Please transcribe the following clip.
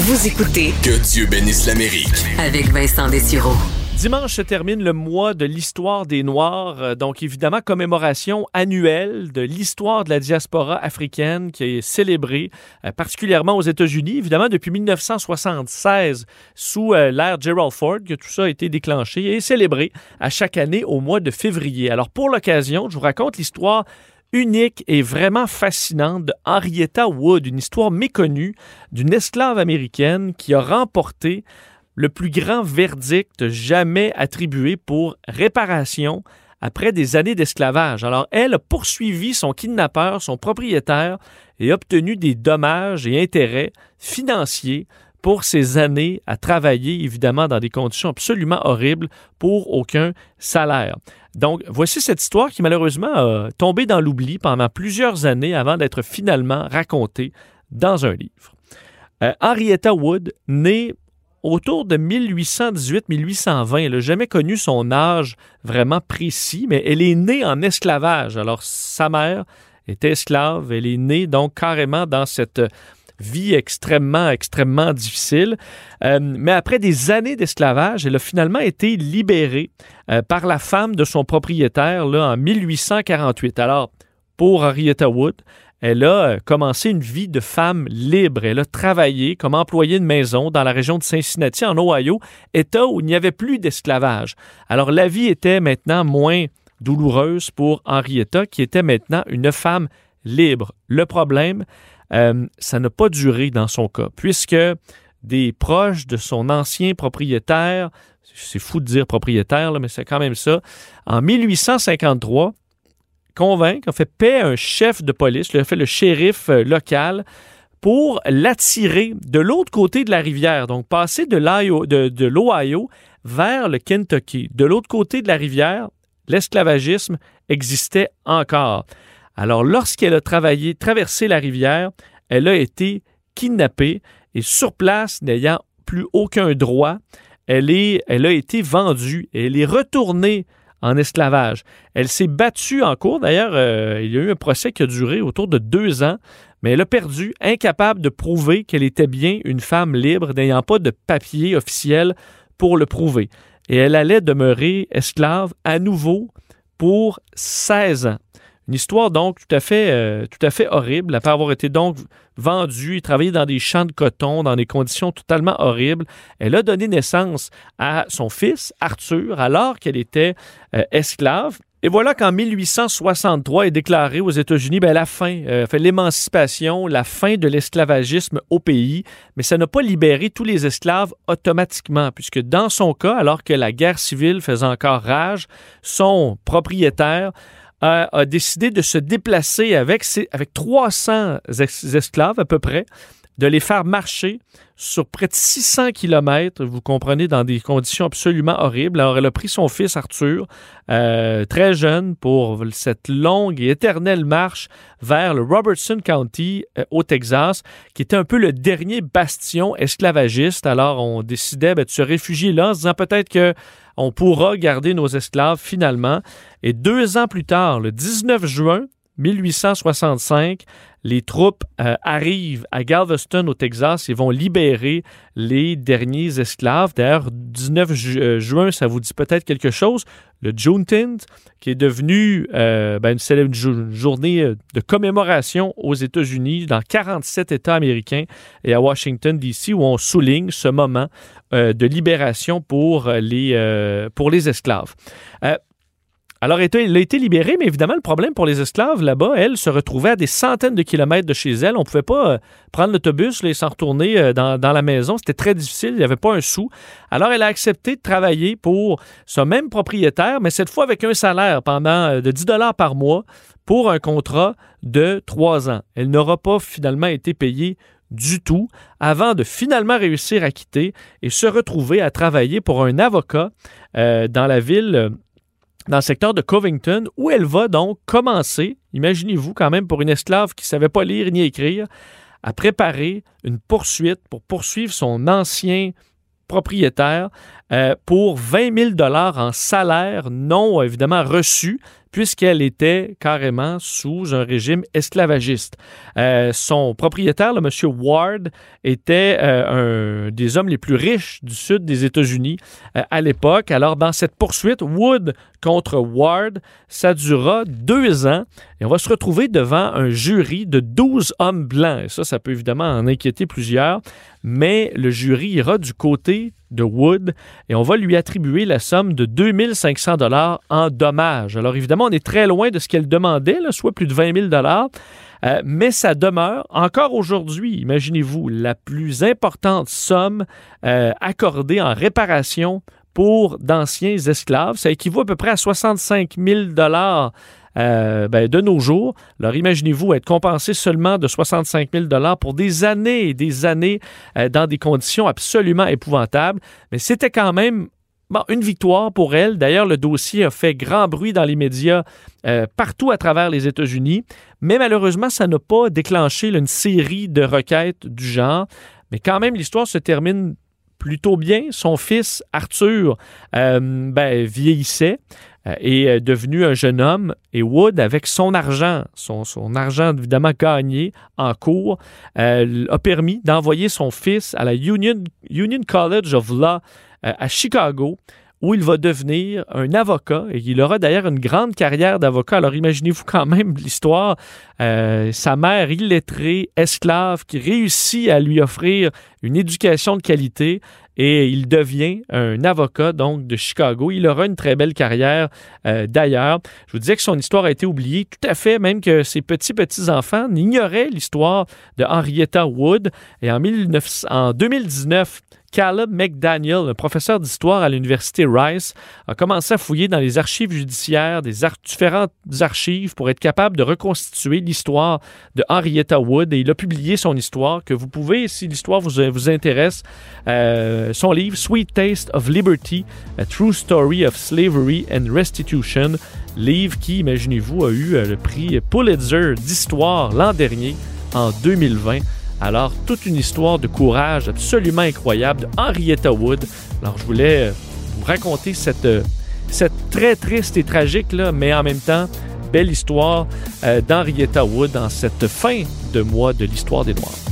Vous écoutez Que Dieu bénisse l'Amérique. avec Vincent Dessureau. Dimanche se termine le mois de l'histoire des Noirs, euh, donc évidemment commémoration annuelle de l'histoire de la diaspora africaine qui est célébrée euh, particulièrement aux États-Unis, évidemment depuis 1976 sous euh, l'ère Gerald Ford que tout ça a été déclenché et célébré à chaque année au mois de février. Alors pour l'occasion, je vous raconte l'histoire unique et vraiment fascinante de Henrietta Wood, une histoire méconnue d'une esclave américaine qui a remporté le plus grand verdict jamais attribué pour réparation après des années d'esclavage. Alors, elle a poursuivi son kidnappeur, son propriétaire, et obtenu des dommages et intérêts financiers pour ces années à travailler, évidemment, dans des conditions absolument horribles pour aucun salaire. Donc, voici cette histoire qui, malheureusement, a tombé dans l'oubli pendant plusieurs années avant d'être finalement racontée dans un livre. Euh, Henrietta Wood, née autour de 1818-1820. Elle n'a jamais connu son âge vraiment précis, mais elle est née en esclavage. Alors, sa mère était esclave. Elle est née donc carrément dans cette vie extrêmement, extrêmement difficile. Euh, mais après des années d'esclavage, elle a finalement été libérée euh, par la femme de son propriétaire là, en 1848. Alors, pour Henrietta Wood, elle a euh, commencé une vie de femme libre. Elle a travaillé comme employée de maison dans la région de Cincinnati, en Ohio, État où il n'y avait plus d'esclavage. Alors la vie était maintenant moins douloureuse pour Henrietta, qui était maintenant une femme libre. Le problème, euh, ça n'a pas duré dans son cas, puisque des proches de son ancien propriétaire, c'est fou de dire propriétaire, mais c'est quand même ça, en 1853, convaincre, a fait paix à un chef de police, lui a fait le shérif euh, local, pour l'attirer de l'autre côté de la rivière, donc passer de l'Ohio vers le Kentucky. De l'autre côté de la rivière, l'esclavagisme existait encore. Alors, lorsqu'elle a travaillé, traversé la rivière, elle a été kidnappée et sur place, n'ayant plus aucun droit, elle, est, elle a été vendue et elle est retournée en esclavage. Elle s'est battue en cours. D'ailleurs, euh, il y a eu un procès qui a duré autour de deux ans, mais elle a perdu, incapable de prouver qu'elle était bien une femme libre, n'ayant pas de papier officiel pour le prouver. Et elle allait demeurer esclave à nouveau pour 16 ans. Une histoire donc tout à fait, euh, tout à fait horrible, après avoir été donc vendue et travaillée dans des champs de coton, dans des conditions totalement horribles. Elle a donné naissance à son fils, Arthur, alors qu'elle était euh, esclave. Et voilà qu'en 1863 est déclarée aux États-Unis ben, la fin, euh, l'émancipation, la fin de l'esclavagisme au pays, mais ça n'a pas libéré tous les esclaves automatiquement, puisque dans son cas, alors que la guerre civile faisait encore rage, son propriétaire a, décidé de se déplacer avec, ses- avec 300 ex- esclaves à peu près, de les faire marcher sur près de 600 kilomètres, vous comprenez, dans des conditions absolument horribles. Alors, elle a pris son fils Arthur, euh, très jeune, pour cette longue et éternelle marche vers le Robertson County euh, au Texas, qui était un peu le dernier bastion esclavagiste. Alors, on décidait ben, de se réfugier là en se disant peut-être que on pourra garder nos esclaves finalement. Et deux ans plus tard, le 19 juin 1865, les troupes euh, arrivent à Galveston, au Texas, et vont libérer les derniers esclaves. D'ailleurs, 19 ju- euh, juin, ça vous dit peut-être quelque chose? Le Juneteenth, qui est devenu euh, ben, une célèbre journée de commémoration aux États-Unis, dans 47 États américains et à Washington, D.C., où on souligne ce moment de libération pour les esclaves. Alors, elle a- été libérée, mais évidemment, le problème pour les esclaves là-bas, elle se retrouvait à des centaines de kilomètres de chez elle. On ne pouvait pas euh, prendre l'autobus et s'en retourner euh, dans, la maison. C'était très difficile. Il n'y avait pas un sou. Alors, elle a accepté de travailler pour ce même propriétaire, mais cette fois avec un salaire pendant euh, de 10 dollars par mois pour un contrat de trois ans. Elle n'aura pas finalement été payée du tout avant de finalement réussir à quitter et se retrouver à travailler pour un avocat dans la ville, dans le secteur de Covington, où elle va donc commencer, imaginez-vous quand même pour une esclave qui ne savait pas lire ni écrire, à préparer une poursuite pour poursuivre son ancien propriétaire euh, pour 20 000 dollars en salaire non évidemment reçu, puisqu'elle était carrément sous un régime esclavagiste. Euh, son propriétaire, le monsieur Ward, était euh, un des hommes les plus riches du sud des États-Unis euh, à l'époque. Alors, dans cette poursuite, Wood contre Ward, ça durera deux ans et on va se retrouver devant un jury de 12 hommes blancs. Et ça, ça peut évidemment en inquiéter plusieurs, mais le jury ira du côté de Wood et on va lui attribuer la somme de 2500 dollars en dommages. Alors évidemment, on est très loin de ce qu'elle demandait, soit plus de 20 000 dollars. Euh, mais ça demeure encore aujourd'hui, imaginez-vous, la plus importante somme euh, accordée en réparation pour d'anciens esclaves. Ça équivaut à peu près à 65 000 dollars euh, ben, de nos jours. Alors imaginez-vous être compensé seulement de 65 000 dollars pour des années et des années dans des conditions absolument épouvantables. Mais c'était quand même une victoire pour elle. D'ailleurs, le dossier a fait grand bruit dans les médias euh, partout à travers les États-Unis, mais malheureusement, ça n'a pas déclenché une série de requêtes du genre. Mais quand même, l'histoire se termine plutôt bien. Son fils, Arthur, euh, ben, vieillissait euh, et est devenu un jeune homme. Et Wood, avec son argent, son, argent évidemment gagné en cours, a permis d'envoyer son fils à la Union, Union College of Law euh, à Chicago où il va devenir un avocat et il aura d'ailleurs une grande carrière d'avocat. Alors imaginez-vous quand même l'histoire. Euh, sa mère illettrée, esclave, qui réussit à lui offrir une éducation de qualité et il devient un avocat donc de Chicago. Il aura une très belle carrière euh, d'ailleurs. Je vous disais que son histoire a été oubliée tout à fait, même que ses petits-petits-enfants n'ignoraient l'histoire de Henrietta Wood. Et en, 19, en 2019, Caleb McDaniel, un professeur d'histoire à l'université Rice, a commencé à fouiller dans les archives judiciaires des différentes archives pour être capable de reconstituer l'histoire de Henrietta Wood et il a publié son histoire que vous pouvez, si l'histoire vous, vous intéresse, euh, son livre Sweet Taste of Liberty, A True Story of Slavery and Restitution, livre qui, imaginez-vous, a eu euh, le prix Pulitzer d'histoire l'an dernier en 2020. Alors, toute une histoire de courage absolument incroyable de Henrietta Wood. Alors, je voulais euh, vous raconter cette, euh, cette très triste et tragique, là, mais en même temps, belle histoire euh, d'Henrietta Wood dans cette fin de mois de l'histoire des Noirs.